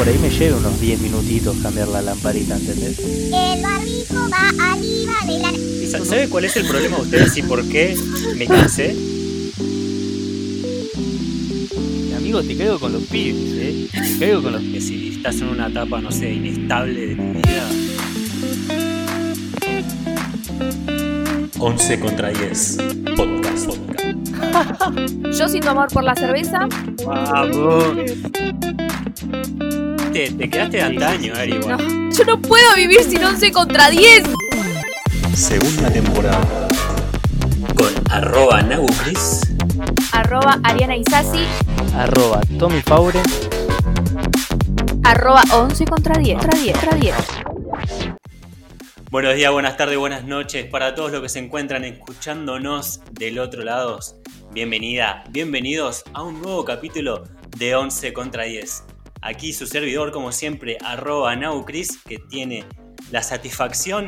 por ahí me lleve unos 10 minutitos cambiar la lamparita, ¿entendés? El barbijo va arriba de la... ¿Y sa- ¿Sabe cuál es el problema de ustedes y por qué me cansé? Amigo, te caigo con los pibes, ¿eh? Te caigo con los Que si estás en una etapa, no sé, inestable de tu vida. 11 contra 10. Podcast. Podcast. Yo siento amor por la cerveza. Vamos. Te, te quedaste de antaño, Ari, No, yo no puedo vivir sin 11 contra 10. Segunda temporada. Con arroba Nagucris. Arroba Ariana Isasi. arroba Tommy Faure. Arroba 11 contra 10. Contra 10. Contra 10. Buenos días, buenas tardes, buenas noches para todos los que se encuentran escuchándonos del otro lado. Bienvenida, bienvenidos a un nuevo capítulo de 11 contra 10. Aquí su servidor, como siempre, arroba Naucris, que tiene la satisfacción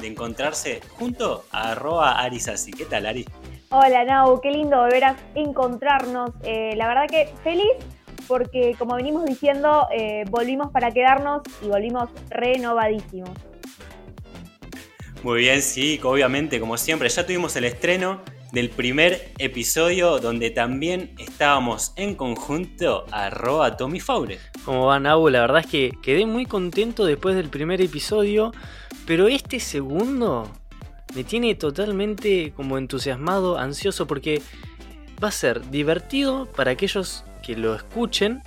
de encontrarse junto a arroba Arisasi. ¿Qué tal, Ari? Hola Nau, qué lindo volver a encontrarnos. Eh, la verdad que feliz porque como venimos diciendo, eh, volvimos para quedarnos y volvimos renovadísimos. Muy bien, sí, obviamente, como siempre, ya tuvimos el estreno del primer episodio donde también estábamos en conjunto arroba Tommy Faure. ¿Cómo va, Nau? La verdad es que quedé muy contento después del primer episodio, pero este segundo me tiene totalmente como entusiasmado, ansioso, porque va a ser divertido para aquellos que lo escuchen,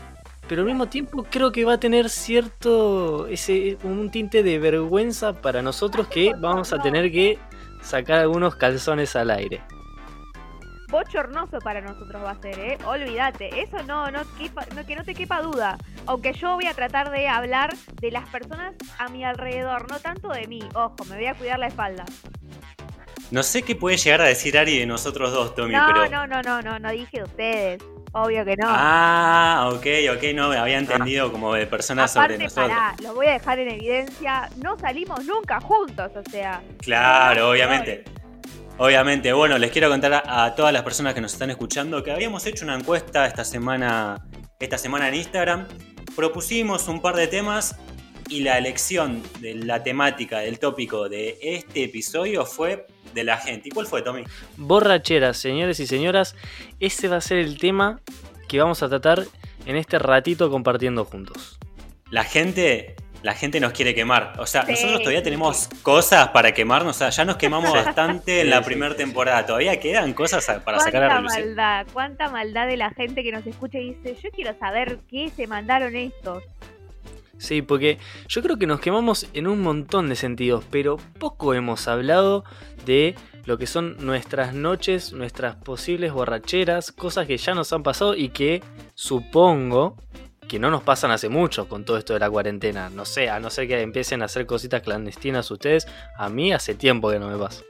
pero al mismo tiempo creo que va a tener cierto, ese, un tinte de vergüenza para nosotros que vamos a tener que sacar algunos calzones al aire. Bochornoso para nosotros va a ser, ¿eh? Olvídate, eso no, no, quepa- no, que no te quepa duda. Aunque yo voy a tratar de hablar de las personas a mi alrededor, no tanto de mí. Ojo, me voy a cuidar la espalda. No sé qué puede llegar a decir Ari de nosotros dos, Tommy, No, pero. no, no, no, no, no dije de ustedes. Obvio que no. Ah, ok, ok, no, me había entendido como de personas sobre nosotros. pará, lo voy a dejar en evidencia. No salimos nunca juntos, o sea. Claro, obviamente. Obviamente, bueno, les quiero contar a, a todas las personas que nos están escuchando que habíamos hecho una encuesta esta semana, esta semana en Instagram. Propusimos un par de temas y la elección de la temática, del tópico de este episodio fue de la gente. ¿Y cuál fue, Tommy? Borracheras, señores y señoras, ese va a ser el tema que vamos a tratar en este ratito compartiendo juntos. La gente, la gente nos quiere quemar. O sea, Sí, nosotros todavía tenemos cosas para quemarnos. O sea, ya nos quemamos bastante en la primera temporada. Todavía quedan cosas para sacar a cuánta relucir. maldad, cuánta maldad de la gente que nos escucha y dice, yo quiero saber qué se mandaron estos. Sí, porque yo creo que nos quemamos en un montón de sentidos, pero poco hemos hablado de lo que son nuestras noches, nuestras posibles borracheras, cosas que ya nos han pasado y que supongo que no nos pasan hace mucho con todo esto de la cuarentena. No sé, a no ser que empiecen a hacer cositas clandestinas ustedes, a mí hace tiempo que no me pasa.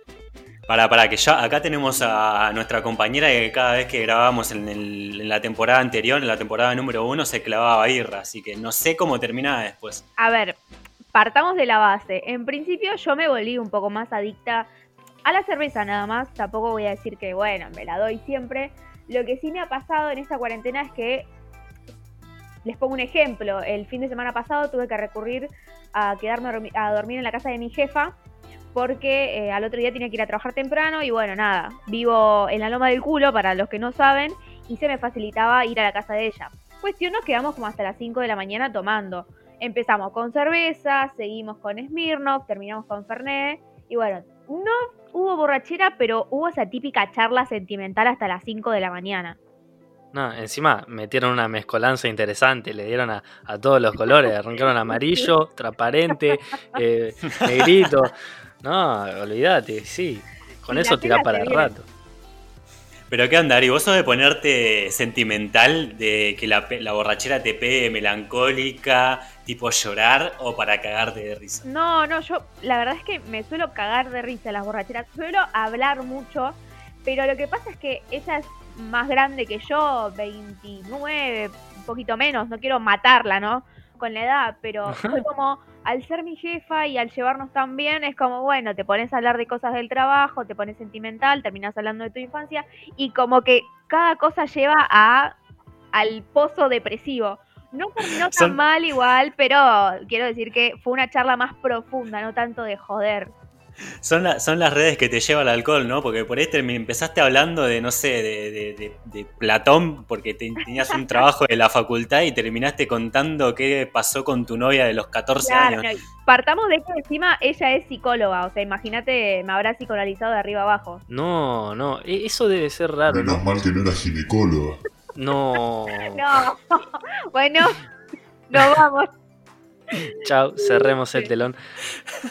Para, para, que ya acá tenemos a nuestra compañera que cada vez que grabábamos en, el- en la temporada anterior, en la temporada número uno, se clavaba birra. Así que no sé cómo terminaba después. A ver, partamos de la base. En principio yo me volví un poco más adicta a la cerveza nada más. Tampoco voy a decir que, bueno, me la doy siempre. Lo que sí me ha pasado en esta cuarentena es que, les pongo un ejemplo, el fin de semana pasado tuve que recurrir a quedarme a dormi- a dormir en la casa de mi jefa porque eh, al otro día tenía que ir a trabajar temprano y bueno, nada, vivo en la loma del culo para los que no saben y se me facilitaba ir a la casa de ella. Cuestión nos quedamos como hasta las 5 de la mañana tomando. Empezamos con cerveza, seguimos con Smirnoff, terminamos con Fernet y bueno, no hubo borrachera, pero hubo esa típica charla sentimental hasta las 5 de la mañana. No, encima metieron una mezcolanza interesante, le dieron a, a todos los colores, arrancaron amarillo, transparente, eh, negrito. No, olvídate, sí. Con eso la tirá tela para el rato. Pero qué andar, ¿y vos sos de ponerte sentimental, de que la, pe- la borrachera te pegue melancólica, tipo llorar o para cagarte de risa? No, no, yo la verdad es que me suelo cagar de risa las borracheras, suelo hablar mucho, pero lo que pasa es que ella es más grande que yo, 29, un poquito menos, no quiero matarla, ¿no? Con la edad, pero fue como, al ser mi jefa y al llevarnos tan bien, es como, bueno, te pones a hablar de cosas del trabajo, te pones sentimental, terminas hablando de tu infancia, y como que cada cosa lleva a al pozo depresivo. No terminó tan Son- mal igual, pero quiero decir que fue una charla más profunda, no tanto de joder. Son, la- son las redes que te lleva el alcohol, ¿no? Porque por ahí te- me empezaste hablando de, no sé, de, de- de- de Platón, porque te- tenías un trabajo de la facultad y terminaste contando qué pasó con tu novia de los 14 Claro, años. no, partamos de que encima ella es psicóloga, o sea, imagínate, me habrá psicoanalizado de arriba abajo. No, no, e- eso debe ser raro, Menos ¿no? mal que no era ginecóloga. No. No, bueno, nos vamos. Chao, cerremos el telón.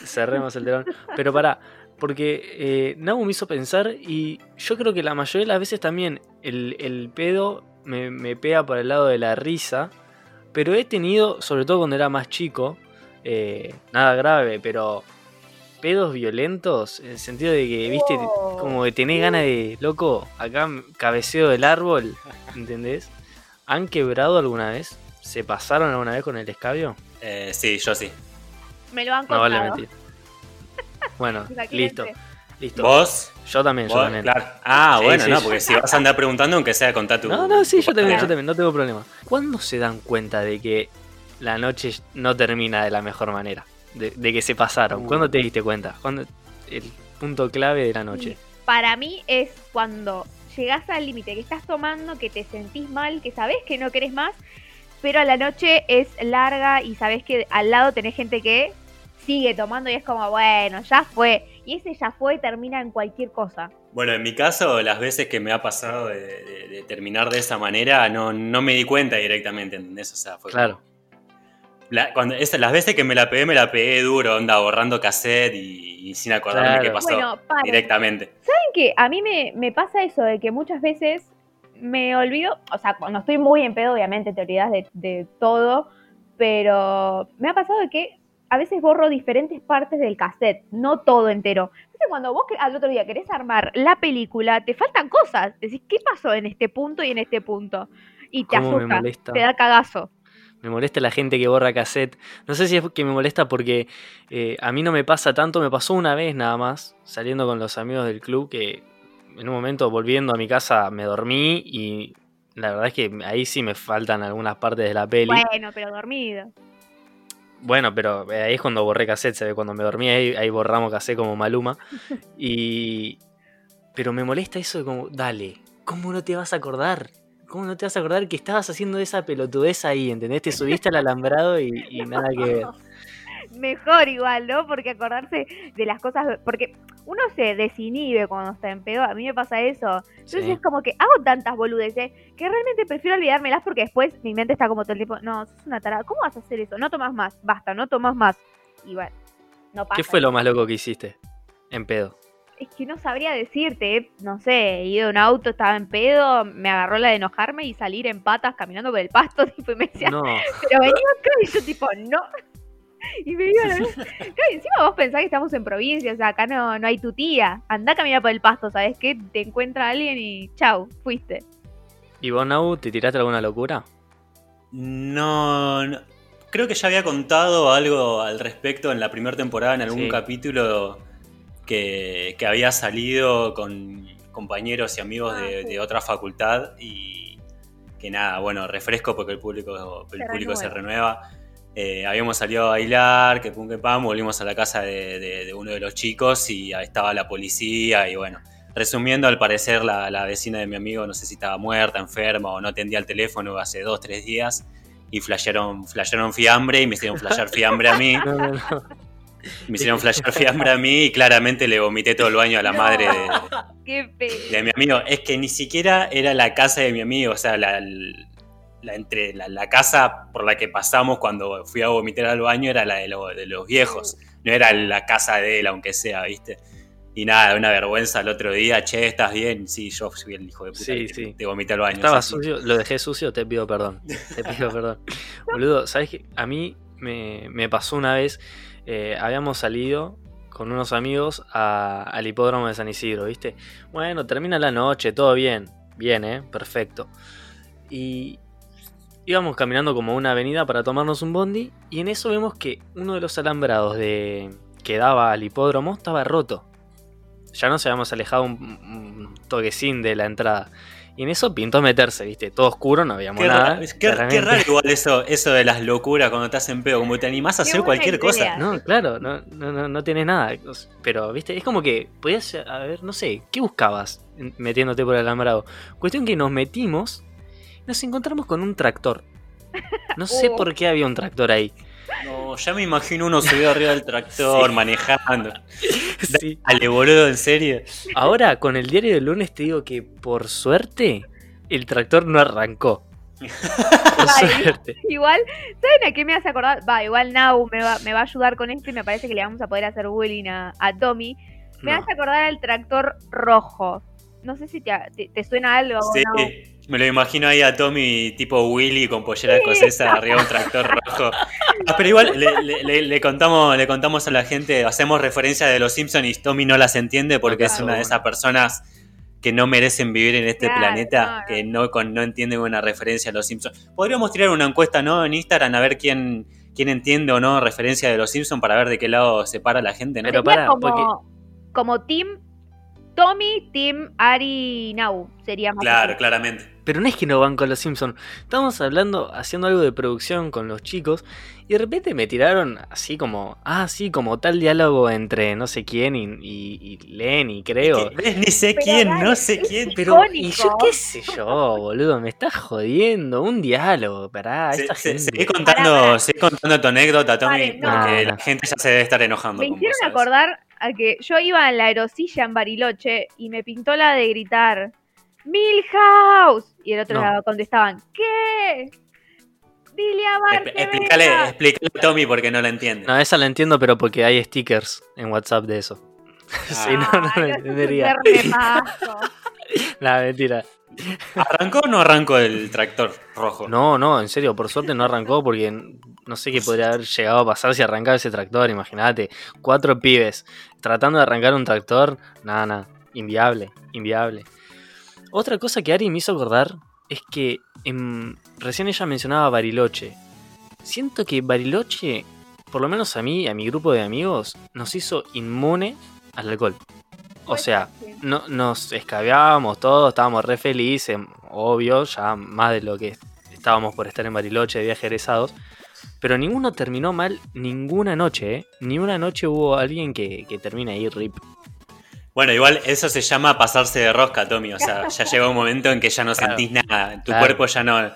Cerremos el telón. Pero pará, porque eh, me hizo pensar y yo creo que la mayoría de las veces también el, el pedo me, me pega por el lado de la risa. Pero he tenido, sobre todo cuando era más chico, eh, nada grave, pero pedos violentos, en el sentido de que, viste, Oh. como que tenés ganas de, loco, acá cabeceo del árbol, ¿entendés? ¿Han quebrado alguna vez? ¿Se pasaron alguna vez con el escabio? Eh, sí, yo sí. Me lo han No contado. vale mentir. Bueno, listo. Listo. ¿Vos? Yo también, yo también. Claro. Ah, Sí, bueno, sí, no, sí. porque si vas a andar preguntando, aunque sea contar tu. No, no, sí, yo también, yo también, no tengo problema. ¿Cuándo se dan cuenta de que la noche no termina de la mejor manera? De, de que se pasaron. Uh. ¿Cuándo te diste cuenta? ¿Cuándo el punto clave de la noche? Para mí es cuando llegás al límite, que estás tomando, que te sentís mal, que sabés que no querés más, pero a la noche es larga y sabés que al lado tenés gente que sigue tomando y es como, bueno, ya fue. Y ese ya fue termina en cualquier cosa. Bueno, en mi caso, las veces que me ha pasado de, de- de terminar de esa manera, no, no me di cuenta directamente, ¿entendés? O sea, fue Claro. La- cuando, esa- las veces que me la pegué, me la pegué duro, onda, borrando cassette y, y sin acordarme Claro. qué pasó Bueno, para. directamente. ¿Saben qué? A mí me, me pasa eso de que muchas veces me olvido, o sea, cuando estoy muy en pedo, obviamente te olvidas de, de todo, pero me ha pasado de que a veces borro diferentes partes del cassette, no todo entero. Entonces cuando vos al otro día querés armar la película, te faltan cosas. Decís, ¿qué pasó en este punto y en este punto? Y te ¿Cómo me asusta, te da cagazo. Me molesta la gente que borra cassette. No sé si es que me molesta porque eh, a mí no me pasa tanto. Me pasó una vez nada más, saliendo con los amigos del club, que en un momento volviendo a mi casa me dormí y la verdad es que ahí sí me faltan algunas partes de la peli. Bueno, pero dormido. Bueno, pero ahí es cuando borré cassette, se ve, cuando me dormí ahí, ahí borramos cassette como Maluma. Y... Pero me molesta eso de como, dale, ¿cómo no te vas a acordar? ¿Cómo no te vas a acordar que estabas haciendo esa pelotudez ahí, ¿entendés? Te subiste al alambrado y, y nada que ver. Mejor igual, ¿no? Porque acordarse de las cosas, porque uno se desinhibe cuando está en pedo, a mí me pasa eso. Entonces Sí. es como que hago tantas boludeces que realmente prefiero olvidármelas porque después mi mente está como todo el tiempo, no, sos una tarada, ¿cómo vas a hacer eso? No tomas más, basta, no tomas más. Y bueno, no pasa. ¿Qué fue lo más loco que hiciste? En pedo. Es que no sabría decirte, eh, no sé, he ido en un auto, estaba en pedo, me agarró la de enojarme y salir en patas caminando por el pasto, tipo, y me decía, No, pero venía acá y yo tipo, no. Y me iba a la vez. Claro, y encima vos pensás que estamos en provincia, o sea, acá no, no hay tu tía. Andá a caminar por el pasto, ¿sabes qué? Te encuentra alguien y chau, fuiste. ¿y vos, Nau, te tiraste alguna locura? No, no. Creo que ya había contado algo al respecto en la primera temporada, en algún Sí. capítulo que, que había salido con compañeros y amigos Ah, de, sí. de otra facultad y que nada, bueno, refresco porque el público, el Se público se renueva. Eh, habíamos salido a bailar, que pum que pam, volvimos a la casa de, de- de uno de los chicos y ahí estaba la policía y bueno. Resumiendo, al parecer la, la vecina de mi amigo no sé si estaba muerta, enferma o no atendía el teléfono hace dos, tres días y flashearon, flashearon fiambre y me hicieron flashear fiambre a mí. No, no, no. Me hicieron flashear fiambre a mí y claramente le vomité todo el baño a la madre de, de mi amigo. Es que ni siquiera era la casa de mi amigo, o sea, la, la- entre, la, la casa por la que pasamos cuando fui a vomitar al baño era la de, lo- de los viejos, no era la casa de él, aunque sea, ¿viste? Y nada, una vergüenza el otro día, che, ¿estás bien? Sí, yo fui el hijo de puta Sí, que sí. te vomité al baño. Estaba sucio, lo dejé sucio, te pido perdón. Te pido perdón. Boludo, ¿sabes qué? A mí me, me pasó una vez, eh, habíamos salido con unos amigos a- al hipódromo de San Isidro, ¿viste? Bueno, termina la noche, todo bien. Bien, ¿eh? Perfecto. Y íbamos caminando como una avenida para tomarnos un bondi y en eso vemos que uno de los alambrados de que daba al hipódromo estaba roto. Ya nos habíamos alejado un, un toquecín de la entrada. Y en eso pintó meterse, ¿viste? Todo oscuro, no veíamos Qué, nada. qué- raro igual eso, eso de las locuras cuando estás en pedo, como te animás a Qué hacer cualquier idea. cosa. No, claro, no, no, no, no tienes nada. Pero, viste, es como que podías, a ver, no sé, ¿qué buscabas metiéndote por el alambrado? Cuestión que nos metimos, nos encontramos con un tractor. No sé Oh. por qué había un tractor ahí. No, ya me imagino uno subido arriba del tractor, Sí. manejando. Sí. Dale, boludo, en serio. Ahora, con el diario del lunes te digo que, por suerte, el tractor no arrancó. Por Vale. suerte. Igual, ¿saben a qué me hace acordar? Va, igual Nau me va, me va a ayudar con esto y me parece que le vamos a poder hacer bullying a, a Tommy. Me No. hace acordar al tractor rojo. No sé si te, te- te suena algo. Sí, me lo imagino ahí a Tommy tipo Willy con pollera escocesa arriba de un tractor rojo. Ah, pero igual le, le- le- le contamos, le contamos a la gente, hacemos referencia de los Simpsons y Tommy no las entiende porque es una de esas personas que no merecen vivir en este Claro, planeta, que no, con- no entienden una referencia a los Simpsons. Podríamos tirar una encuesta ¿no? en Instagram a ver quién, quién entiende o no referencia de los Simpsons para ver de qué lado se para la gente, ¿no? Pero pará, como, porque- como Team Tommy, Team Ari Nau. Sería más Claro, así. claramente. Pero no es que no van con los Simpsons. Estamos hablando, haciendo algo de producción con los chicos. Y de repente me tiraron así como. Ah, sí, como tal diálogo entre no sé quién y, y, y Lenny, creo. Que, ¿ves? Ni sé Pero quién, no sé es quién. Pero, y yo qué sé yo, boludo, me estás jodiendo. Un diálogo, pará, Se- esta se- gente. seguí contando, Pará, pará. seguí contando tu anécdota, Tommy, Vale, no. porque No, la gente ya se debe estar enojando. Me hicieron vos, ¿sabes? acordar a que yo iba en la aerosilla en Bariloche y me pintó la de gritar Milhouse y el otro No. lado contestaban ¿Qué? Dile a Expl- que Explícale, venga". explícale a Tommy porque no la entiende. No, esa la entiendo, pero porque hay stickers en WhatsApp de eso. si no, no Ay, un entendería. La mentira. ¿Arrancó o no arrancó el tractor rojo? No, no, en serio, por suerte no arrancó porque no sé qué podría haber llegado a pasar si arrancaba ese tractor, imagínate. Cuatro pibes tratando de arrancar un tractor, nada, nada, inviable, inviable. Otra cosa que Ari me hizo acordar es que em, recién ella mencionaba Bariloche. Siento que Bariloche, por lo menos a mí y a mi grupo de amigos, nos hizo inmune al alcohol. O sea, Sí. no, nos escabeábamos todos, estábamos re felices, obvio, ya más de lo que estábamos por estar en Bariloche de viaje egresados. Pero ninguno terminó mal ninguna noche, ¿eh? Ni una noche hubo alguien que, que termine ahí rip. Bueno, igual eso se llama pasarse de rosca, Tommy. O sea, ya llega un momento en que ya no Claro. sentís nada. Tu Claro. cuerpo ya no,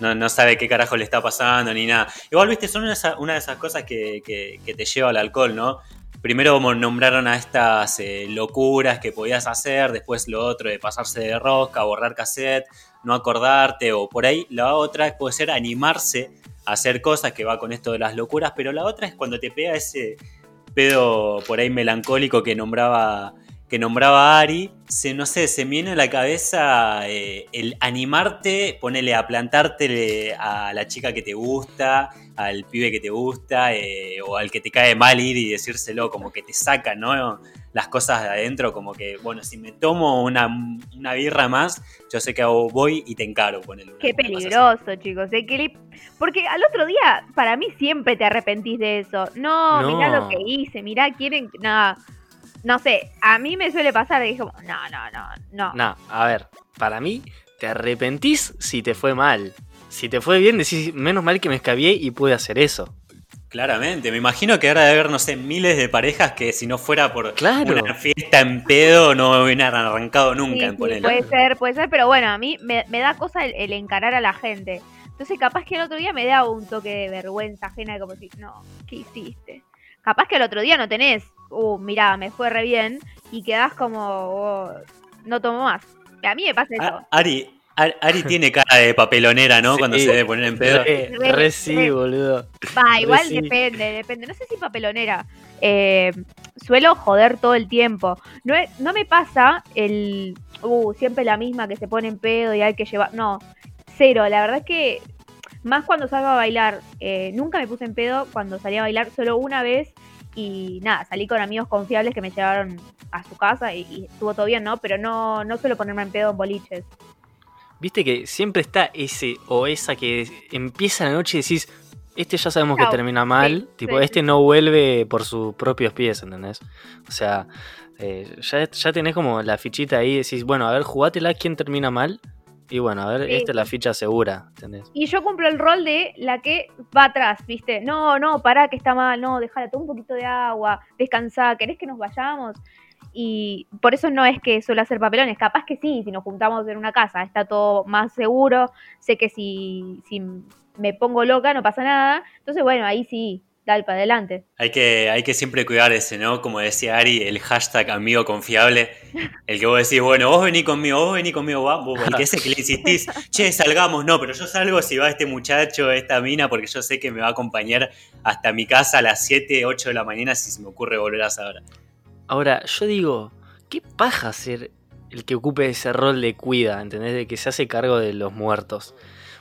no, no sabe qué carajo le está pasando ni nada. Igual, viste, son una, de esa- una de esas cosas que, que- que te lleva al alcohol, ¿no? Primero como nombraron a estas eh, locuras que podías hacer, después lo otro de pasarse de rosca, borrar cassette, no acordarte, o por ahí la otra puede ser animarse hacer cosas que va con esto de las locuras, pero la otra es cuando te pega ese pedo por ahí melancólico que nombraba que nombraba Ari, se, no sé, se viene a la cabeza eh, el animarte, ponerle a plantarte a la chica que te gusta, al pibe que te gusta, eh, o al que te cae mal ir y decírselo, como que te saca, ¿no? Las cosas de adentro, como que, bueno, si me tomo una, una birra más, yo sé que hago- voy y te encaro, ponele. una- Qué peligroso, chicos. ¿eh? Que le- Porque al otro día, para mí siempre te arrepentís de eso. No, No. mirá lo que hice, mirá quieren. No, no sé, a mí me suele pasar como, no, no, no, no. No, a ver, para mí, te arrepentís si te fue mal. Si te fue bien, decís, menos mal que me escabié y pude hacer eso. Claramente, me imagino que ahora debe haber, no sé, miles de parejas que si no fuera por Claro. una fiesta en pedo no hubieran arrancado nunca Sí, en sí, puede ser, puede ser, pero bueno, a mí me, me da cosa el, el encarar a la gente. Entonces, capaz que el otro día me da un toque de vergüenza ajena, como si, no, ¿qué hiciste? Capaz que el otro día no tenés, uh, mirá, me fue re bien, y quedás como, oh, no tomo más. A mí me pasa eso. A- Ari, Ari, Ari tiene cara de papelonera, ¿no? Sí. Cuando se debe poner en pedo. Re, Re- re sí, re- boludo. Va, igual sí. depende, depende. No sé si papelonera. Eh, suelo joder todo el tiempo. No, es- no me pasa el. Uh, siempre la misma que se pone en pedo y hay que llevar. No, cero. La verdad es que. Más cuando salgo a bailar. eh, nunca me puse en pedo cuando salí a bailar, solo una vez. Y nada, salí con amigos confiables que me llevaron a su casa y, y estuvo todo bien, ¿no? Pero no, no suelo ponerme en pedo en boliches. Viste que siempre está ese o esa que empieza la noche y decís, este ya sabemos que termina mal, Sí, tipo, sí. este no vuelve por sus propios pies, ¿entendés? O sea, eh, ya, ya tenés como la fichita ahí, decís, bueno, a ver, jugátela quién termina mal Y bueno, a ver, Sí. esta es la ficha segura, ¿entendés? Y yo cumplo el rol de la que va atrás, ¿viste? No, no, pará, que está mal, no, déjala, toma un poquito de agua, descansá, ¿querés que nos vayamos? Y por eso no es que suele hacer papelones, capaz que sí, si nos juntamos en una casa, está todo más seguro, sé que si, si me pongo loca no pasa nada, entonces bueno, ahí sí, dale para adelante. Hay que, hay que siempre cuidar ese, ¿no? Como decía Ari, el hashtag amigo confiable. El que vos decís, bueno, vos vení conmigo, vos vení conmigo, va, vos, el que ese que le insistís, che, salgamos, no, pero yo salgo si va este muchacho, esta mina, porque yo sé que me va a acompañar hasta mi casa a las 7, 8 de la mañana si se me ocurre volver a esa hora. Ahora, yo digo, ¿qué paja ser el que ocupe ese rol de cuida, ¿entendés? De que se hace cargo de los muertos.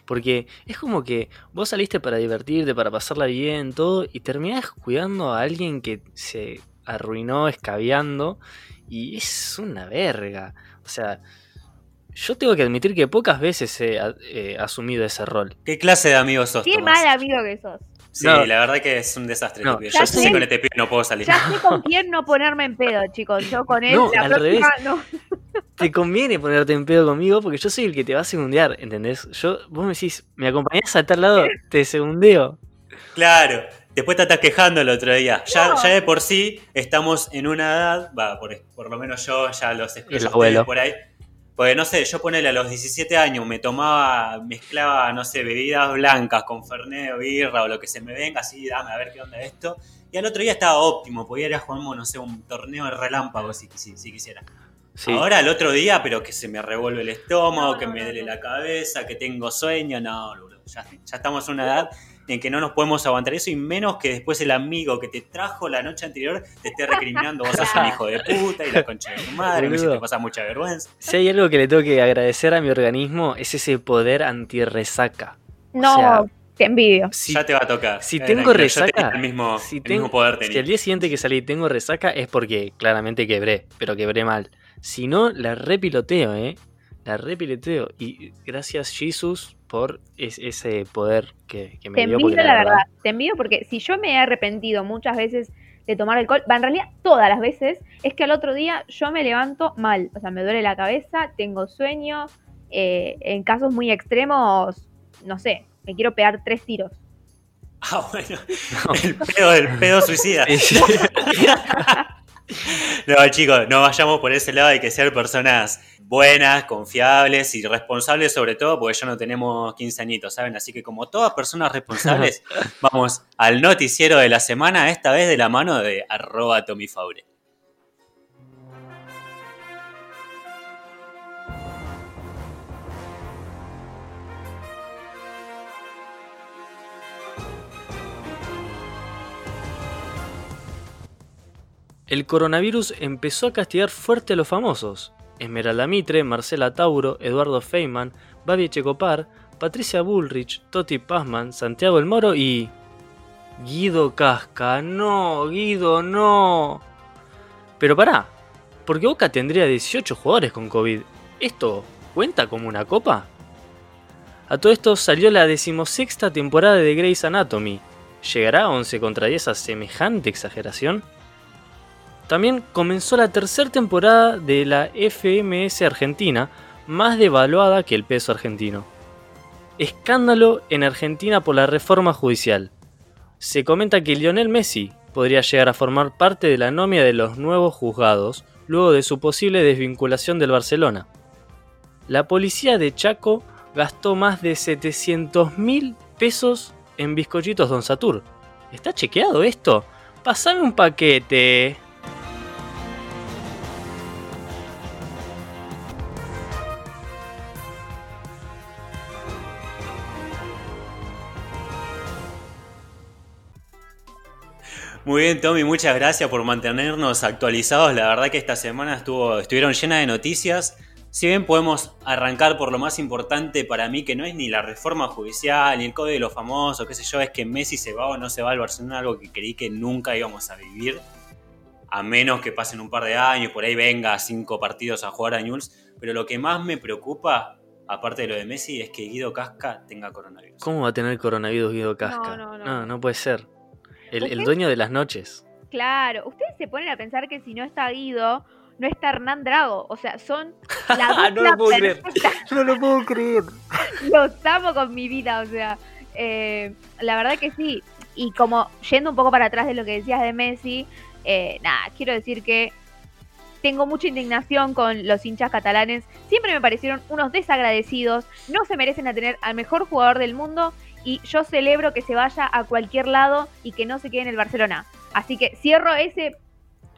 Porque es como que vos saliste para divertirte, para pasarla bien, todo, y terminás cuidando a alguien que se arruinó escabeando, y es una verga. O sea, yo tengo que admitir que pocas veces he eh, asumido ese rol. ¿Qué clase de amigo sos, Qué Tomás? mal amigo que sos. Sí, No. la verdad que es un desastre. No, este Yo sé con este pibe no puedo salir. Ya sé con quién no ponerme en pedo, chicos. Yo con él, No, la al próxima no. Te conviene ponerte en pedo conmigo porque yo soy el que te va a segundear, ¿entendés? Yo, vos me decís, ¿me acompañás a tal lado? Te segundeo. Claro. Después te estás quejando el otro día. Ya, No. ya de por sí estamos en una edad, va, por, por lo menos yo ya los abuelo. por ahí. Porque no sé, yo ponele a los 17 años, me tomaba, mezclaba, no sé, bebidas blancas con fernet o birra o lo que se me venga, así, dame a ver qué onda esto. Y al otro día estaba óptimo, podía ir a jugar, no sé, un torneo de relámpago si, si, si quisiera. Sí. Ahora al otro día, pero que se me revuelve el estómago, No, que no, me duele no. la cabeza, que tengo sueño, no, boludo, ya, ya estamos en una edad en que no nos podemos aguantar eso y menos que después el amigo que te trajo la noche anterior te esté recriminando, vos sos un hijo de puta y la concha de tu madre, me hiciste pasar mucha vergüenza. Si hay algo que le tengo que agradecer a mi organismo es ese poder anti-resaca. No, O sea, te envidio. Si, ya te va a tocar. si Eh, tengo resaca, el mismo, si, el mismo poder si al día siguiente que salí tengo resaca es porque claramente quebré, pero quebré mal. Si no, la repiloteo, ¿eh? La repiloteo. Y gracias, Jesus, por es- ese poder que, que me Te dio. envidio, porque la verdad. Te envidio porque si yo me he arrepentido muchas veces de tomar alcohol, va, en realidad todas las veces, es que al otro día yo me levanto mal. O sea, me duele la cabeza, tengo sueño. eh, en casos muy extremos, no sé, me quiero pegar tres tiros. Ah, bueno. El pedo, el pedo suicida. Sí, sí. No, chicos, no vayamos por ese lado, hay que ser personas buenas, confiables y responsables sobre todo, porque ya no tenemos 15 añitos, ¿saben? Así que como todas personas responsables, vamos al noticiero de la semana, esta vez de la mano de arroba Tommy Faure. El coronavirus empezó a castigar fuerte a los famosos. Esmeralda Mitre, Marcela Tauro, Eduardo Feynman, Babi Checopar, Patricia Bullrich, Toti Pazman, Santiago El Moro y... Guido Casca, no, Guido, no. Pero pará, porque Boca tendría 18 jugadores con COVID. ¿Esto cuenta como una copa? A todo esto salió la decimosexta temporada de Grey's Anatomy. ¿Llegará a 11 contra 10 a semejante exageración? También comenzó la tercera temporada de la FMS Argentina, más devaluada que el peso argentino. Escándalo en Argentina por la reforma judicial. Se comenta que Lionel Messi podría llegar a formar parte de la nómina de los nuevos juzgados luego de su posible desvinculación del Barcelona. La policía de Chaco gastó más de 700 mil pesos en bizcochitos Don Satur. ¿Está chequeado esto? Pasame un paquete. Muy bien, Tommy, muchas gracias por mantenernos actualizados. La verdad que esta semana estuvo, estuvieron llenas de noticias. Si bien podemos arrancar por lo más importante para mí, que no es ni la reforma judicial, ni el código de los famosos, qué sé yo, es que Messi se va o no se va al Barcelona, algo que creí que nunca íbamos a vivir. A menos que pasen un par de años, por ahí venga cinco partidos a jugar a Newell's. Pero lo que más me preocupa, aparte de lo de Messi, es que Guido Casca tenga coronavirus. ¿Cómo va a tener coronavirus Guido Casca? No, no, no. no, no puede ser. El, dueño de las noches. Claro, ustedes se ponen a pensar que si no está Guido, no está Hernán Drago. O sea, son la No lo puedo creer. No lo puedo creer. Los amo con mi vida, o sea, eh, la verdad que sí. Y como yendo un poco para atrás de lo que decías de Messi, eh, nada, quiero decir que tengo mucha indignación con los hinchas catalanes. Siempre me parecieron unos desagradecidos. No se merecen a tener al mejor jugador del mundo. Y yo celebro que se vaya a cualquier lado y que no se quede en el Barcelona. Así que cierro ese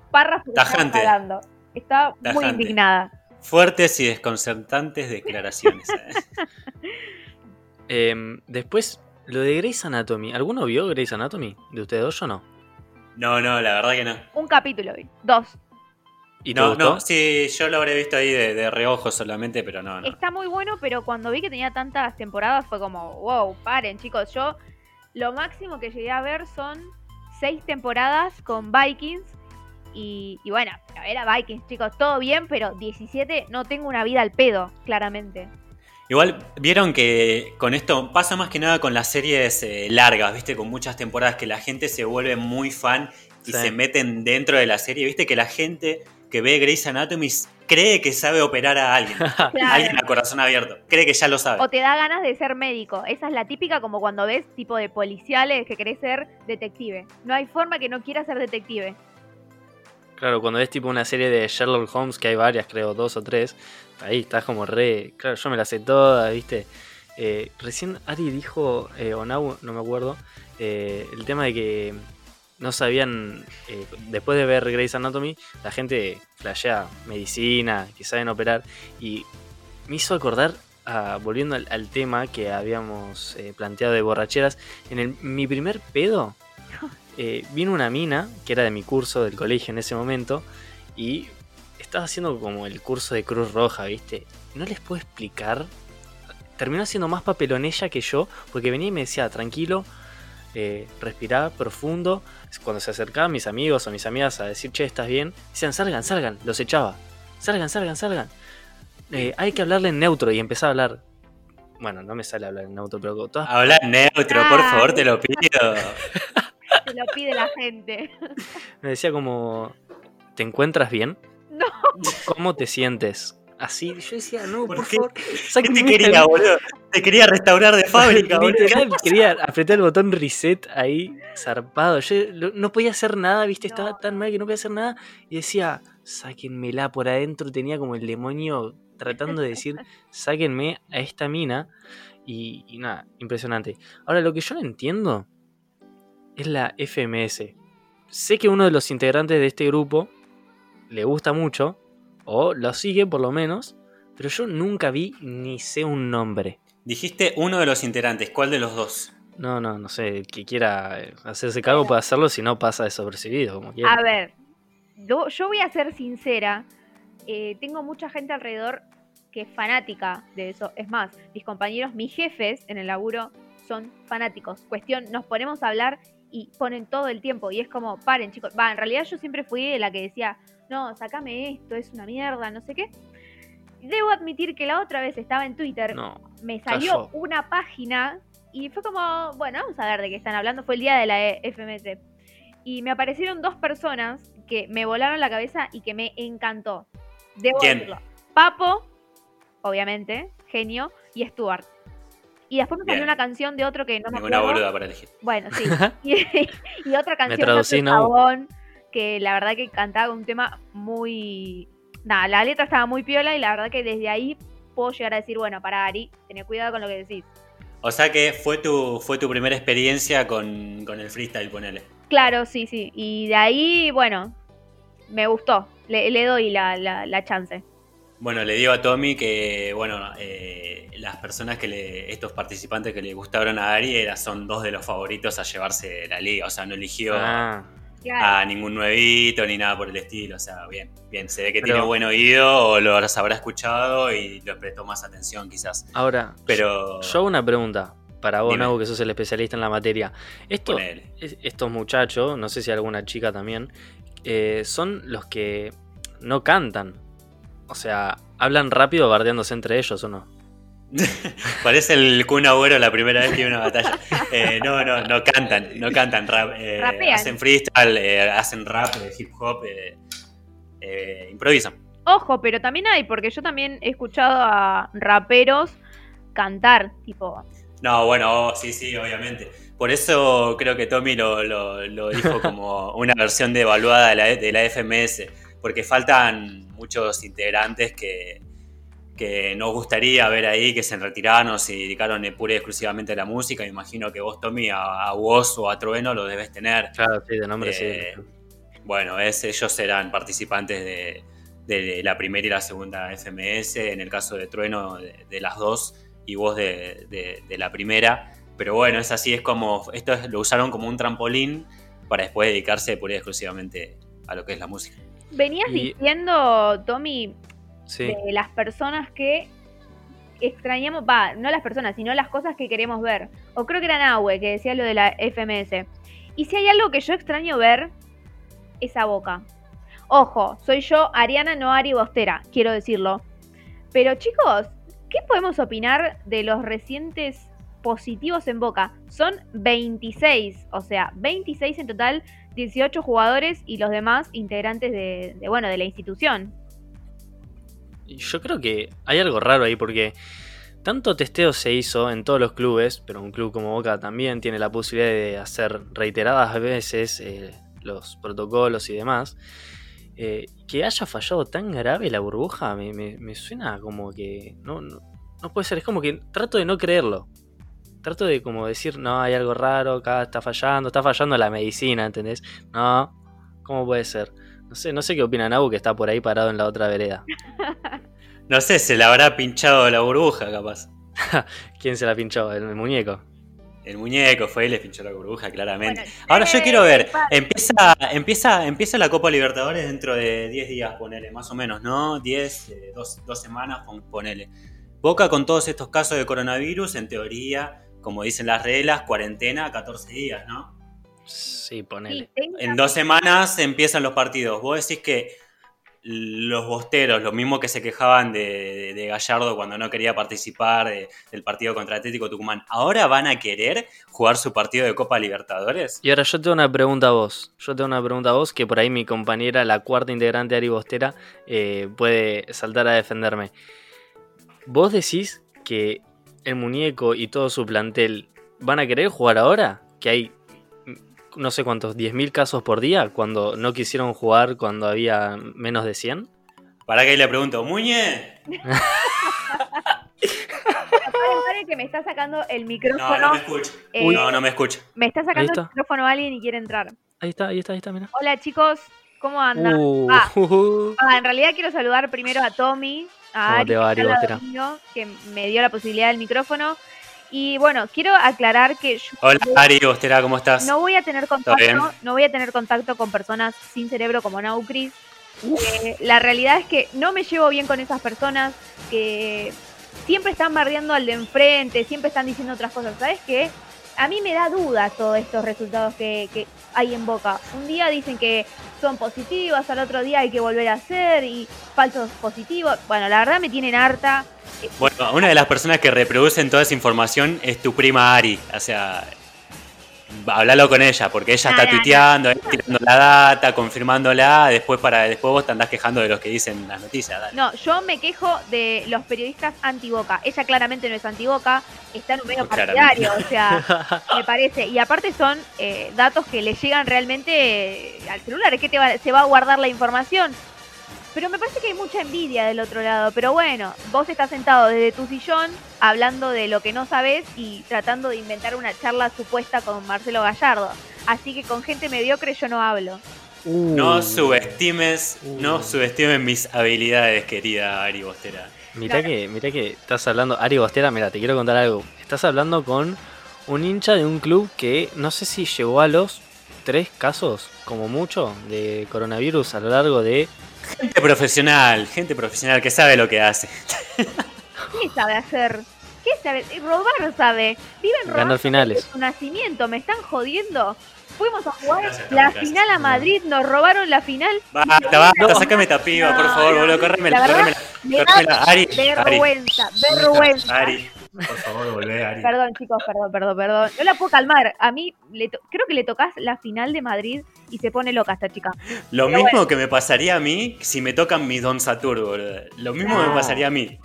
párrafo que estaba Tajante. hablando. Estaba muy Tajante. indignada. Fuertes y desconcertantes declaraciones. ¿eh? Em, después, lo de Grey's Anatomy. ¿Alguno vio Grey's Anatomy? ¿De ustedes dos yo no? No, no, la verdad que no. Un capítulo hoy. Dos. ¿Y No, no, sí, yo lo habré visto ahí de, de reojo solamente, pero no, no. Está muy bueno, pero cuando vi que tenía tantas temporadas fue como, wow, paren chicos, yo lo máximo que llegué a ver son seis temporadas con Vikings y, y bueno, era Vikings chicos, todo bien, pero 17 no tengo una vida al pedo, claramente. Igual, vieron que con esto pasa más que nada con las series eh, largas, ¿viste? Con muchas temporadas que la gente se vuelve muy fan y Sí. se meten dentro de la serie, ¿viste? Que la gente que ve Grey's Anatomy cree que sabe operar a alguien. Alguien a corazón abierto. Cree que ya lo sabe. O te da ganas de ser médico, esa es la típica como cuando ves tipo de policiales que querés ser detective. No hay forma que no quieras ser detective. Claro, cuando ves tipo una serie de Sherlock Holmes, que hay varias, creo, dos o tres, ahí estás como re. Claro, yo me las sé todas, ¿viste? Eh, recién Ari dijo, eh, o Nau, no me acuerdo, eh, el tema de que no sabían, eh, después de ver Grey's Anatomy, la gente flashea medicina, que saben operar, y me hizo acordar, a- volviendo al, al tema que habíamos eh, planteado de borracheras, en el- mi primer pedo, eh, vino una mina, que era de mi curso del colegio en ese momento, y estaba haciendo como el curso de Cruz Roja, ¿viste? No les puedo explicar. Terminó haciendo más papelón ella que yo, porque venía y me decía, tranquilo, eh, respirá profundo. Cuando se acercaban mis amigos o mis amigas a decir, che, ¿estás bien? Decían, salgan, salgan, los echaba. Salgan, salgan, salgan. Eh, hay que hablarle en neutro y empezaba a hablar. Bueno, no me sale hablar en neutro, pero todas Habla neutro, por favor, te lo pido. Se lo pide la gente. Me decía como, ¿te encuentras bien? No. ¿Cómo te sientes? Así, yo decía, no, por, ¿Por qué? favor, ¿Qué sáquenme te quería, boludo? Te quería restaurar de fábrica, boludo. Literal, quería apretar el botón reset ahí, zarpado. Yo lo- no podía hacer nada, viste, estaba tan mal que no podía hacer nada. Y decía, sáquenmela por adentro. Tenía como el demonio tratando de decir, sáquenme a esta mina. Y, y nada, impresionante. Ahora, lo que yo no entiendo es la FMS. Sé que uno de los integrantes de este grupo le gusta mucho, o lo sigue por lo menos, pero yo nunca vi ni sé un nombre. Dijiste uno de los integrantes, ¿cuál de los dos? No, no, no sé, el que quiera eh, hacerse cargo puede hacerlo, si no pasa desapercibido, como quiera. A ver, yo, yo voy a ser sincera. eh, tengo mucha gente alrededor que es fanática de eso. Es más, mis compañeros, mis jefes en el laburo son fanáticos. Cuestión, nos ponemos a hablar y ponen todo el tiempo. Y es como, paren, chicos. Va, en realidad yo siempre fui de la que decía, no, sacame esto, es una mierda, no sé qué. Debo admitir que la otra vez estaba en Twitter No, me salió Cayó. una página y fue como, bueno, vamos a ver de qué están hablando. Fue el día de la E- FMS. Y me aparecieron dos personas que me volaron la cabeza y que me encantó. Debo ¿Quién? decirlo. Papo, obviamente, genio, y Stuart. Y después me salió Bien. una canción de otro que no me Ninguna acuerdo. boluda para elegir. Bueno, sí. y, y otra canción de otro que la verdad que cantaba un tema muy... Nada, la letra estaba muy piola y la verdad que desde ahí puedo llegar a decir, bueno, para Ari, tené cuidado con lo que decís. O sea que fue tu, fue tu primera experiencia con, con el freestyle, ponele. Claro, sí, sí. Y de ahí, bueno, me gustó. Le, le doy la, la, la chance. Bueno, le digo a Tommy que, bueno, eh, las personas que le, estos participantes que le gustaron a Ari era, son dos de los favoritos a llevarse la liga. O sea, no eligió ah, a ningún nuevito ni nada por el estilo. O sea, bien, bien. Se ve que Pero- tiene buen oído o lo habrá escuchado y le prestó más atención quizás. ahora, Pero. yo hago una pregunta para vos. Nau, que sos el especialista en la materia. Esto, ponele. es- estos muchachos, no sé si alguna chica también, eh, son los que no cantan. O sea, hablan rápido bardeándose entre ellos o no. Parece el Kun Agüero la primera vez que a una batalla. Eh, no, no, no cantan, no cantan rap. eh, Rapean. hacen freestyle, eh, hacen rap, eh, hip hop. eh, eh, improvisan. Ojo, pero también hay, porque yo también he escuchado a raperos cantar, tipo, No, bueno, oh, sí, sí, obviamente. Por eso creo que Tommy lo, lo- lo dijo como una versión devaluada de la, de la FMS, porque faltan muchos integrantes que, que nos gustaría ver ahí, que se retiraron o se dedicaron eh, pura y exclusivamente a la música. Me imagino que vos, Tommy, a, a vos o a Trueno lo debes tener. Claro, sí, de nombre Eh, sí. Bueno, es, ellos serán participantes de, de la primera y la segunda FMS, en el caso de Trueno de, de las dos y vos de, de- de la primera. Pero bueno, es así, es como, esto es- lo usaron como un trampolín para después dedicarse pura y exclusivamente a lo que es la música. Venías Y- diciendo, Tommy, Sí. de las personas que extrañamos, va, no las personas, sino las cosas que queremos ver. O creo que era Nahue que decía lo de la FMS. Y si hay algo que yo extraño ver, esa boca. Ojo, soy yo, Ariana, no Ari Bostera, quiero decirlo. Pero chicos, ¿qué podemos opinar de los recientes positivos en Boca? Son 26, o sea, 26 en total, 18 jugadores y los demás integrantes de, bueno, de la institución. Yo creo que hay algo raro ahí porque tanto testeo se hizo en todos los clubes, pero un club como Boca también tiene la posibilidad de hacer reiteradas veces eh, los protocolos y demás. Eh, que haya fallado tan grave la burbuja me, me- me suena como que no, no, no puede ser. Es como que trato de no creerlo. Trato de como decir, no, hay algo raro, acá está fallando, está fallando la medicina, ¿entendés? No, ¿cómo puede ser? No sé, no sé qué opina Nabu que está por ahí parado en la otra vereda. No sé, se le habrá pinchado la burbuja capaz. ¿Quién se la pinchó? ¿El muñeco? El muñeco fue y le pinchó la burbuja, claramente. Bueno, Ahora yo eh, quiero ver, empieza, empieza, empieza la Copa Libertadores dentro de 10 días, ponele, más o menos, ¿no? 10, eh, dos, dos semanas, pon- ponele. Boca con todos estos casos de coronavirus, en teoría, como dicen las reglas, cuarentena 14 días, ¿no? Sí, ponele. En dos semanas empiezan los partidos. Vos decís que los bosteros, los mismos que se quejaban de, de- de Gallardo cuando no quería participar de- del partido contra Atlético Tucumán, ¿ahora van a querer jugar su partido de Copa Libertadores? Y ahora yo tengo una pregunta a vos. Yo tengo una pregunta a vos que por ahí mi compañera, la cuarta integrante Ari Bostera, eh, puede saltar a defenderme. ¿Vos decís que el muñeco y todo su plantel van a querer jugar ahora? Que hay mm, no sé cuántos, 10.000 casos por día cuando no quisieron jugar cuando había menos de 100? Para que ahí le pregunto, Muñe. Que me está sacando el No, micrófono. no me escucha. eh, No, no me escucha. Me está sacando está. el micrófono alguien y quiere entrar. Ahí está, ahí está, ahí está, mira. Hola chicos, ¿cómo andan? Uh, Ah. uh, Ah, en realidad quiero saludar primero a Tommy, a ¿Cómo Ari, va, que Ari me dio la posibilidad del micrófono. Y bueno, quiero aclarar que yo Hola, Ari Bostera, ¿cómo estás? no voy a tener contacto, no voy a tener contacto con personas sin cerebro como Naucris. Eh, la realidad es que no me llevo bien con esas personas que siempre están bardeando al de enfrente, siempre están diciendo otras cosas. ¿Sabes qué? A mí me da duda todos estos resultados que, que hay en Boca. Un día dicen que son positivos, al otro día hay que volver a hacer y falsos positivos. Bueno, la verdad me tienen harta. Bueno, una de las personas que reproducen toda esa información es tu prima Ari. O sea, hablalo con ella, porque ella está tuiteando, tirando la data, confirmándola. Después para después vos te andás quejando de los que dicen las noticias. Dale. No, yo me quejo de los periodistas anti-Boca. Ella claramente no es anti-Boca, está en un medio Claramente. partidario, o sea, me parece. Y aparte son eh, datos que le llegan realmente eh, al celular. Es que te va- se va a guardar la información. Pero me parece que hay mucha envidia del otro lado. Pero bueno, vos estás sentado desde tu sillón hablando de lo que no sabes y tratando de inventar una charla supuesta con Marcelo Gallardo. Así que con gente mediocre yo no hablo. No uh. subestimes, Uh. no subestimes mis habilidades, querida Ari Bostera. Mirá Claro. que, mirá que estás hablando, Ari Bostera, mira, te quiero contar algo. Estás hablando con un hincha de un club que no sé si llegó a los tres casos, como mucho, de coronavirus a lo largo de... Gente profesional, gente profesional que sabe lo que hace. ¿Qué sabe hacer? ¿Qué sabe? Robar sabe. Viven robando finales. su nacimiento. ¿Me están jodiendo? Fuimos a jugar Gracias, la gracias. final a Madrid, nos robaron la final. Basta, basta, sácame esta piba, por favor, no, boludo, córremela, la verdad, córremela. Me da Córremela. Ari, Ari. vergüenza, vergüenza. Ari, Por favor, volvé, Ari. Perdón, chicos, perdón, perdón, perdón. No la puedo calmar. A mí le to- creo que le tocas la final de Madrid y se pone loca esta chica. Lo Pero mismo que me pasaría a mí si me tocan mis Don Satur, boludo. Lo mismo me No. pasaría a mí.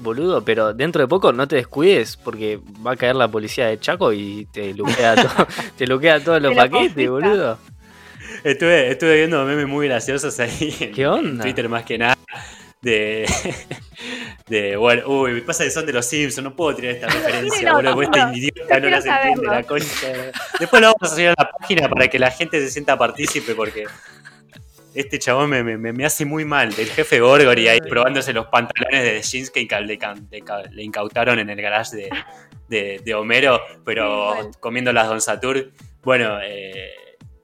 Boludo, pero dentro de poco no te descuides porque va a caer la policía de Chaco y te luquea, todo, te luquea todos los Te lo paquetes, boludo. Estuve, estuve viendo memes muy graciosos ahí en ¿Qué onda? Twitter más que nada. De, de bueno, uy, me pasa que son de los Simpsons, no puedo tirar esta referencia, tienen boludo, este idiota no las entiende, la concha. de- Después lo vamos a subir a la página para que la gente se sienta partícipe porque este chabón me, me- me- hace muy mal. El jefe Gorgory ahí probándose los pantalones de jeans que le, le ca- le incautaron en el garage de, de- de Homero, pero Sí, comiendo las Don Satur. Bueno, eh,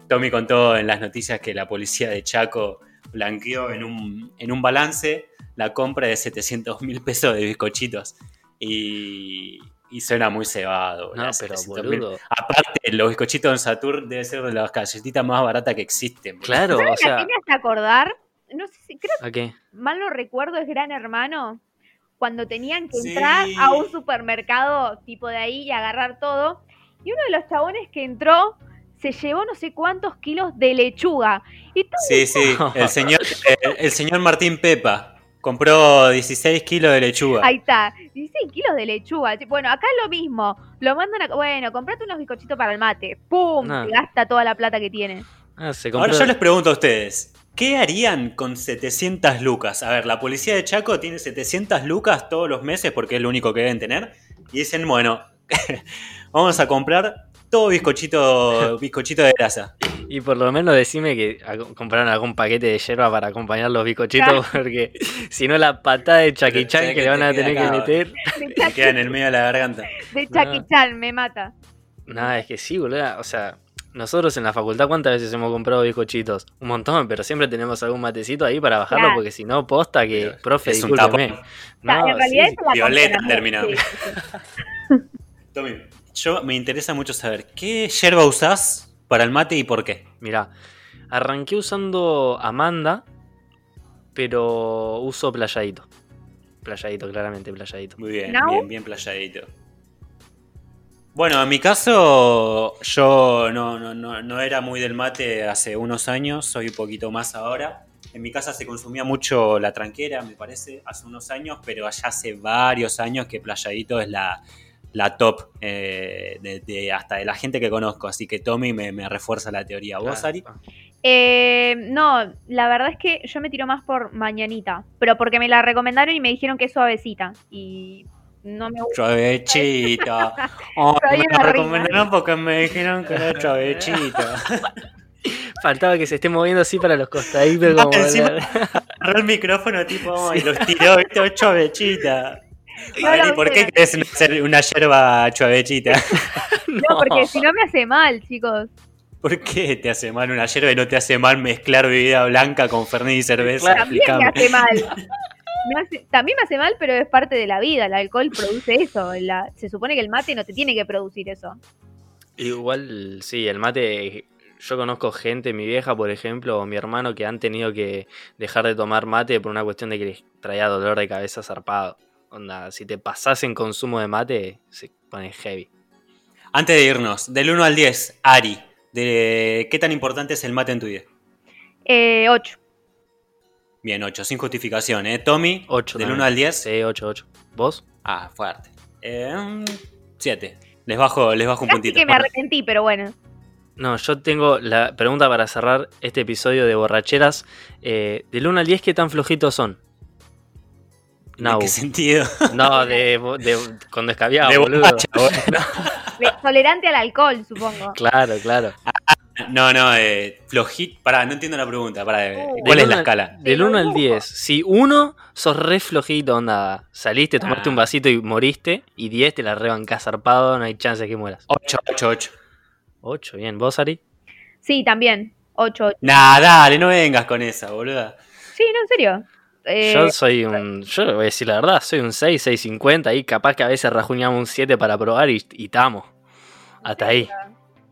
Tommy contó en las noticias que la policía de Chaco blanqueó en un, en un balance la compra de 700 mil pesos de bizcochitos. Y, y suena muy cebado. No, pero 700.000. boludo. Aparte, los bizcochitos Don Satur debe ser de las galletitas más baratas que existen. Claro, o ¿Saben a sea, qué me hace acordar? No sé si, creo que mal no recuerdo, es Gran Hermano. Cuando tenían que Sí. entrar a un supermercado tipo de ahí y agarrar todo. Y uno de los chabones que entró se llevó no sé cuántos kilos de lechuga. Y todo Sí, sí, el señor, el, el señor Martín Pepa compró 16 kilos de lechuga. Ahí está, 16 kilos de lechuga. Bueno, acá es lo mismo. Lo mandan a. Bueno, comprate unos bizcochitos para el mate. ¡Pum! No. Se gasta toda la plata que tiene. Ah, se Ahora yo les pregunto a ustedes, ¿qué harían con 700 lucas? A ver, la policía de Chaco tiene 700 lucas todos los meses porque es lo único que deben tener. Y dicen, bueno, vamos a comprar todo bizcochito, bizcochito de grasa. Y por lo menos decime que compraron algún paquete de yerba para acompañar los bizcochitos, porque si no la patada de Chucky Chan que que le van a tener que meter. Me queda en el medio de la garganta. de Chucky No. Chan, me mata. Nada, es que sí, boludo. O sea, nosotros en la facultad, ¿cuántas veces hemos comprado bizcochitos? Un montón, pero siempre tenemos algún matecito ahí para bajarlo, Claro. porque si no, posta que, Pero profe, es discúlpeme. tapón. O sea, No, en realidad sí. eso la Violeta ¿no? sí, sí. Tommy, yo me interesa mucho saber, ¿qué yerba usás para el mate y por qué? Mirá, arranqué usando Amanda, pero uso playadito. Playadito, claramente, playadito. Muy bien, bien, bien playadito. Bueno, en mi caso, yo no, no, no, no era muy del mate hace unos años, soy un poquito más ahora. En mi casa se consumía mucho la tranquera, me parece, hace unos años, pero allá hace varios años que playadito es la, la top eh, de, de- hasta de la gente que conozco. Así que Tommy me, me refuerza la teoría. ¿Vos, Ari? Eh, no, la verdad es que yo me tiro más por mañanita, pero porque me la recomendaron y me dijeron que es suavecita y no me gusta. Chavechita. Oh, me la rima. recomendaron porque me dijeron que era chavechita. Faltaba que se esté moviendo así para los costaditos como... encima- Agarró el micrófono tipo y los tiró, viste, oh, chavechita. No lo ¿por qué querés hacer una yerba chavechita? No, porque si no me hace mal, chicos. ¿Por qué te hace mal una yerba y no te hace mal mezclar bebida blanca con fernet y cerveza? Claro. También me hace mal. Me hace- también me hace mal, pero es parte de la vida. El alcohol produce eso. la- se supone que el mate no te tiene que producir eso. Igual, sí, el mate. Yo conozco gente, mi vieja, por ejemplo, o mi hermano, que han tenido que dejar de tomar mate por una cuestión de que les traía dolor de cabeza zarpado. Onda, si te pasas en consumo de mate, se pone heavy. Antes de irnos, del 1 al 10, Ari, de ¿qué tan importante es el mate en tu vida? Eh, 8. Bien, 8, sin justificación, ¿eh? Tommy, 8. del 1 al 10. Sí, 8, 8. ¿Vos? Ah, fuerte. 7. les bajo, les bajo un puntito. que me arrepentí, pero bueno. No, yo tengo la pregunta para cerrar este episodio de borracheras. Eh, del 1 al 10, ¿qué tan flojitos son? ¿En No, qué sentido? no, de, de- cuando escabiaba, De boludo. De- Tolerante al alcohol, supongo. Claro, claro. No, no, eh, flojito. Pará, no entiendo la pregunta. Pará, eh, Uh. ¿cuál Del es la escala? Del Pero 1 al dibujo. 10. Si 1 sos re flojito, onda, saliste, tomaste Ah. un vasito y moriste. Y 10 te la rebancás zarpado, no hay chance de que mueras. 8, 8, 8. 8, bien. ¿Vos, Ari? Sí, también. 8, 8. Nah, dale, no vengas con esa, boluda. Sí, no, en serio. Eh, Yo soy un. Yo voy a decir la verdad, soy un 6, 650. Y capaz que a veces rajuñamos un 7 para probar y, y estamos. Hasta ahí.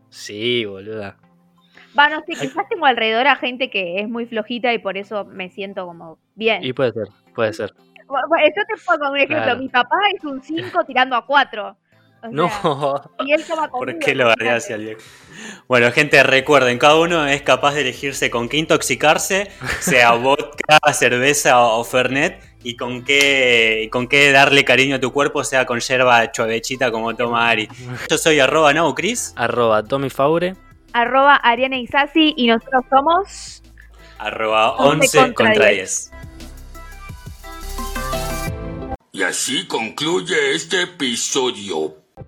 Sí, boluda. Va, no sé, quizás tengo alrededor a gente que es muy flojita y por eso me siento como bien. Y puede ser, puede ser. Yo te pongo un ejemplo. Claro. Mi papá es un 5 tirando a 4. No, y él toma ¿Por qué lo imagínate. bardeas al viejo? Bueno, gente, recuerden, cada uno es capaz de elegirse con qué intoxicarse, sea vodka, cerveza o fernet, y con qué, con qué darle cariño a tu cuerpo, sea con yerba chovechita como toma Ari. Yo soy arroba naucris, Arroba Tommy Faure. Arroba Ariana Isasi y nosotros somos... arroba 11 11 contra contra 10. Y así concluye este episodio.